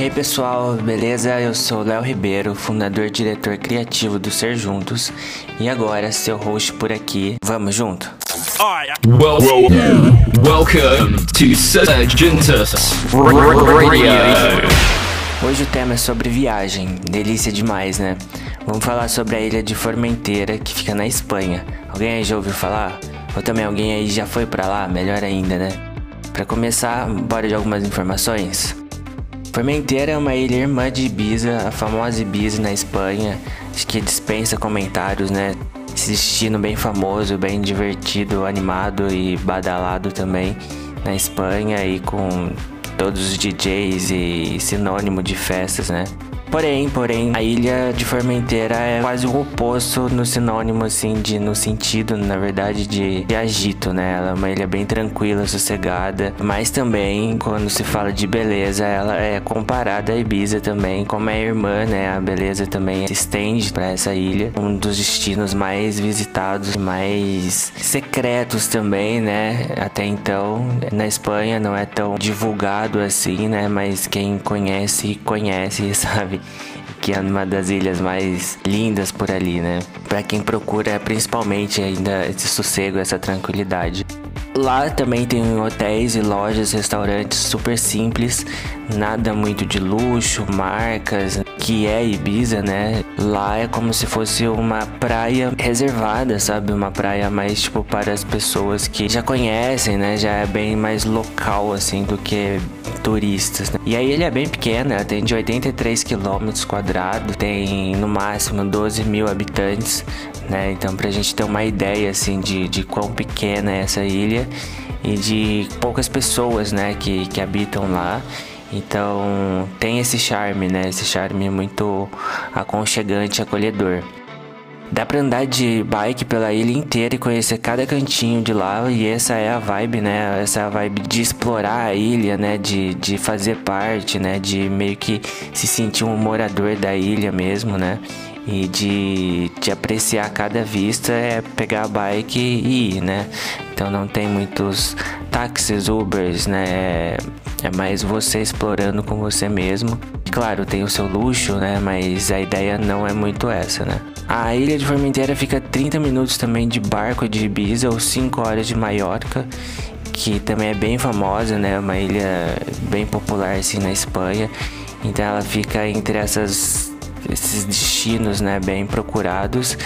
E aí pessoal, beleza? Eu sou Léo Ribeiro, fundador e diretor criativo do Ser Juntos, e agora seu host por aqui. Vamos junto? Well, welcome to Surgentus Radio. Hoje o tema é sobre viagem, delícia demais, né? Vamos falar sobre a ilha de Formenteira, que fica na Espanha. Alguém aí já ouviu falar? Ou também alguém aí já foi para lá? Melhor ainda, né? Para começar, bora de algumas informações. Formenteira é uma ilha irmã de Ibiza, a famosa Ibiza na Espanha, acho que dispensa comentários, né? Esse destino bem famoso, bem divertido, animado e badalado também na Espanha e com todos os DJs e sinônimo de festas, né? Porém, porém, a ilha de Formenteira é quase o oposto no sinônimo, assim, de no sentido, na verdade, de, de agito, né? Ela é uma ilha bem tranquila, sossegada, mas também, quando se fala de beleza, ela é comparada a Ibiza também, como é irmã, né? A beleza também se estende para essa ilha, um dos destinos mais visitados, mais secretos também, né? Até então, na Espanha não é tão divulgado assim, né? Mas quem conhece, conhece, sabe? Que é uma das ilhas mais lindas por ali, né? Para quem procura principalmente ainda esse sossego, essa tranquilidade. Lá também tem hotéis e lojas, restaurantes super simples, nada muito de luxo, marcas, que é Ibiza, né? Lá é como se fosse uma praia reservada, sabe? Uma praia mais tipo para as pessoas que já conhecem, né? Já é bem mais local assim do que turistas. Né? E aí ele é bem pequeno, tem de 83 quilômetros quadrados, tem no máximo 12 mil habitantes, né? Então pra gente ter uma ideia assim de, de quão pequena é essa ilha e de poucas pessoas, né, que, que habitam lá. Então tem esse charme, né? Esse charme muito aconchegante, acolhedor. Dá pra andar de bike pela ilha inteira e conhecer cada cantinho de lá. E essa é a vibe, né? Essa é a vibe de explorar a ilha, né? De, de fazer parte, né? De meio que se sentir um morador da ilha mesmo, né? E de, de apreciar cada vista é pegar a bike e ir, né? Então não tem muitos táxis, Ubers, né? É, é mais você explorando com você mesmo. Claro, tem o seu luxo, né? Mas a ideia não é muito essa, né? A ilha de Formenteira fica 30 minutos também de barco de Ibiza ou 5 horas de Maiorca, que também é bem famosa, né? Uma ilha bem popular assim na Espanha. Então ela fica entre essas, esses destinos, né? Bem procurados.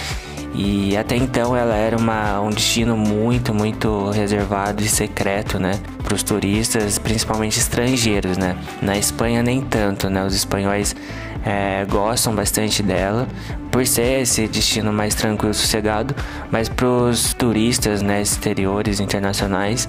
E até então ela era uma, um destino muito, muito reservado e secreto, né? Para os turistas, principalmente estrangeiros, né? Na Espanha nem tanto, né? Os espanhóis é, gostam bastante dela por ser esse destino mais tranquilo, sossegado, mas para os turistas, né, exteriores, internacionais,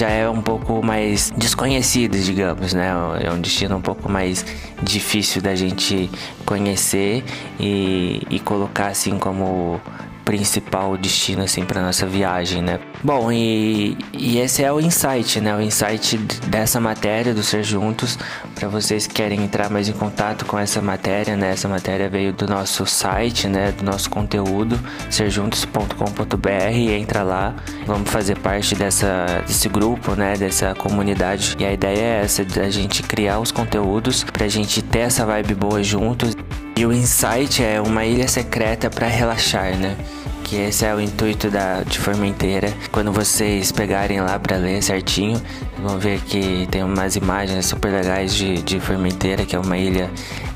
já é um pouco mais desconhecido, digamos, né? É um destino um pouco mais difícil da gente conhecer e, e colocar assim como principal destino assim para nossa viagem, né? Bom, e, e esse é o insight, né? O insight dessa matéria do Ser Juntos, para vocês que querem entrar mais em contato com essa matéria, né? Essa matéria veio do nosso site, né? Do nosso conteúdo, serjuntos.com.br, entra lá, vamos fazer parte dessa desse grupo, né? Dessa comunidade. E a ideia é essa, da gente criar os conteúdos pra gente ter essa vibe boa juntos. E o Insight é uma ilha secreta para relaxar, né? Que esse é o intuito da de Formenteira. Quando vocês pegarem lá para ler certinho, vão ver que tem umas imagens super legais de, de Formenteira, que é uma ilha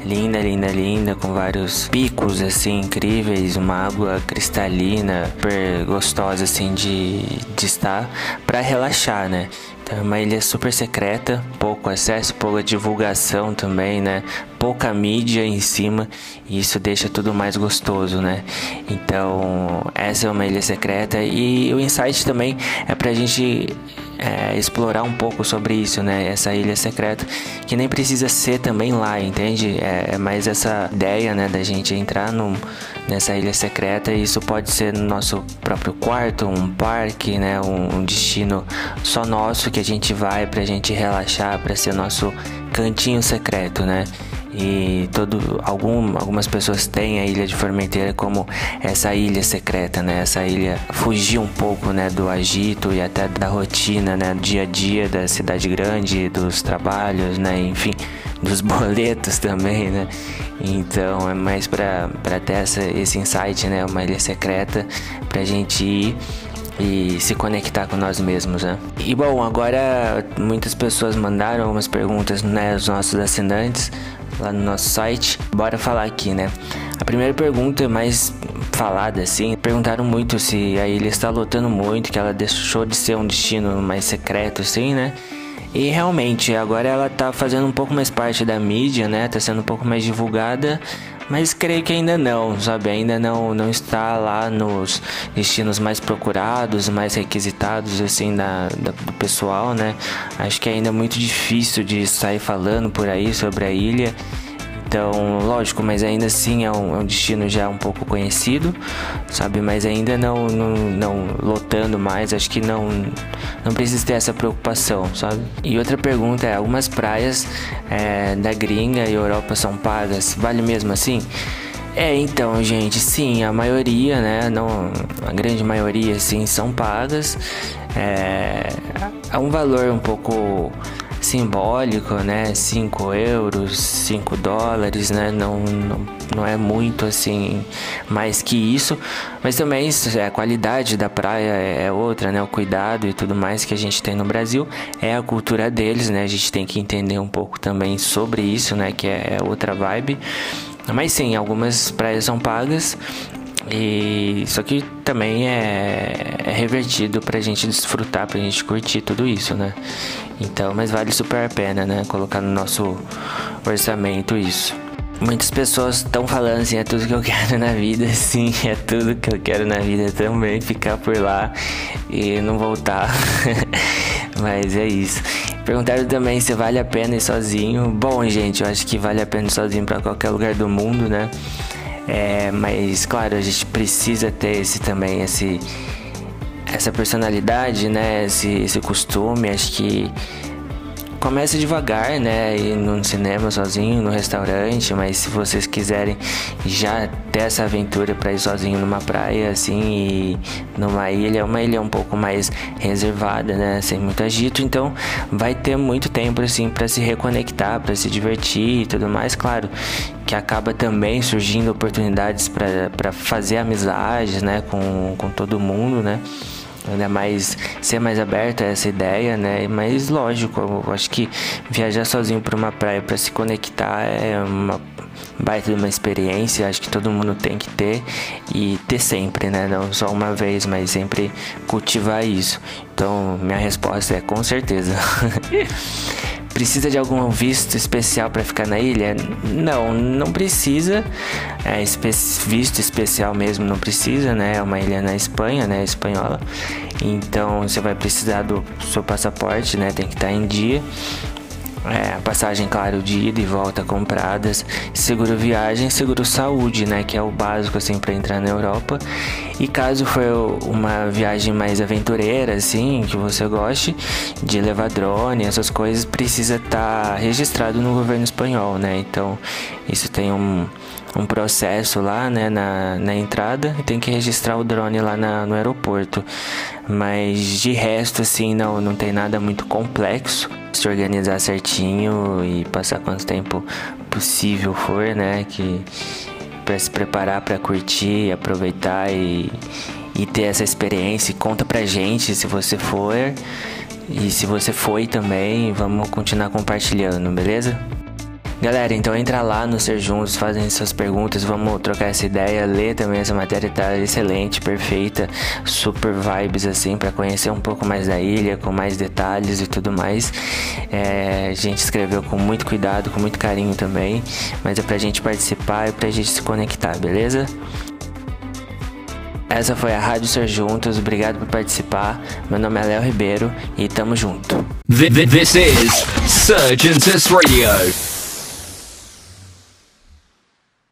linda, linda, linda, com vários picos assim incríveis, uma água cristalina, super gostosa assim de, de estar para relaxar, né? É uma ilha super secreta, pouco acesso, pouca divulgação também, né? Pouca mídia em cima e isso deixa tudo mais gostoso, né? Então, essa é uma ilha secreta e o insight também é pra gente é, explorar um pouco sobre isso, né? Essa ilha secreta, que nem precisa ser também lá, entende? É, é mais essa ideia, né, da gente entrar no, nessa ilha secreta e isso pode ser no nosso próprio quarto, um parque, né? Um, um destino só nosso que a gente vai pra gente relaxar, pra ser nosso cantinho secreto, né? E todo algum, algumas pessoas têm a ilha de Formenteira como essa ilha secreta, né? Essa ilha fugir um pouco, né, do agito e até da rotina, né, do dia a dia da cidade grande, dos trabalhos, né, enfim, dos boletos também, né? Então é mais para ter essa, esse insight, né? Uma ilha secreta pra gente ir e se conectar com nós mesmos, né? E bom, agora muitas pessoas mandaram algumas perguntas, né, os nossos assinantes lá no nosso site. Bora falar aqui, né? A primeira pergunta mais falada assim, perguntaram muito se a ilha está lotando muito, que ela deixou de ser um destino mais secreto assim, né? E realmente, agora ela tá fazendo um pouco mais parte da mídia, né? Tá sendo um pouco mais divulgada, mas creio que ainda não, sabe? Ainda não, não está lá nos destinos mais procurados, mais requisitados, assim, da, da, do pessoal, né? Acho que ainda é muito difícil de sair falando por aí sobre a ilha. Então, lógico, mas ainda assim é um, é um, destino já um pouco conhecido, sabe? Mas ainda não, não, não lotando mais, acho que não, não precisa ter essa preocupação, sabe? E outra pergunta é: algumas praias é, da gringa e Europa são pagas, vale mesmo assim? É, então, gente, sim, a maioria, né? Não, a grande maioria, sim, são pagas. É, é um valor um pouco simbólico, né? 5 euros, 5 dólares, né? Não, não, não é muito assim mais que isso, mas também é, a qualidade da praia é, é outra, né? O cuidado e tudo mais que a gente tem no Brasil é a cultura deles, né? A gente tem que entender um pouco também sobre isso, né? Que é, é outra vibe. Mas sim, algumas praias são pagas e isso aqui também é, é revertido pra gente desfrutar, pra gente curtir tudo isso, né? Então, mas vale super a pena, né? Colocar no nosso orçamento isso. Muitas pessoas estão falando assim, é tudo que eu quero na vida, sim, é tudo que eu quero na vida também, ficar por lá e não voltar. Mas é isso. Perguntaram também se vale a pena ir sozinho. Bom, gente, eu acho que vale a pena ir sozinho para qualquer lugar do mundo, né? É, mas claro, a gente precisa ter esse também, esse essa personalidade, né? Esse, esse costume, acho que começa devagar, né? Ir no cinema sozinho, no restaurante, mas se vocês quiserem já ter essa aventura para ir sozinho numa praia, assim, e numa ilha, uma ilha um pouco mais reservada, né? Sem muito agito, então vai ter muito tempo, assim, para se reconectar, para se divertir e tudo mais, claro. Que acaba também surgindo oportunidades para fazer amizades, né? Com, com todo mundo, né? Ainda mais ser mais aberto a essa ideia, né? Mas lógico, eu acho que viajar sozinho para uma praia para se conectar é uma baita de uma experiência, acho que todo mundo tem que ter e ter sempre, né? Não só uma vez, mas sempre cultivar isso. Então, minha resposta é com certeza. Precisa de algum visto especial para ficar na ilha? Não, não precisa. É, espe visto especial mesmo não precisa, né? É uma ilha na Espanha, né? Espanhola. Então você vai precisar do seu passaporte, né? Tem que estar em dia. É, passagem, claro, de ida e volta compradas, seguro viagem, seguro saúde, né, que é o básico assim para entrar na Europa. E caso for uma viagem mais aventureira, assim, que você goste de levar drone, essas coisas, precisa estar tá registrado no governo espanhol, né? Então, isso tem um, um processo lá, né, na, na entrada e tem que registrar o drone lá na, no aeroporto. Mas de resto, assim, não, não tem nada muito complexo se organizar certinho e passar quanto tempo possível for, né? Que para se preparar para curtir, aproveitar e, e ter essa experiência. Conta pra gente se você for e se você foi também, vamos continuar compartilhando, beleza? Galera, então entra lá no Ser Juntos, fazem suas perguntas, vamos trocar essa ideia, ler também essa matéria, tá excelente, perfeita, super vibes assim, para conhecer um pouco mais da ilha, com mais detalhes e tudo mais. É, a gente escreveu com muito cuidado, com muito carinho também, mas é pra gente participar e pra gente se conectar, beleza? Essa foi a Rádio Ser Juntos, obrigado por participar. Meu nome é Léo Ribeiro e tamo junto. This is Surgeons Radio.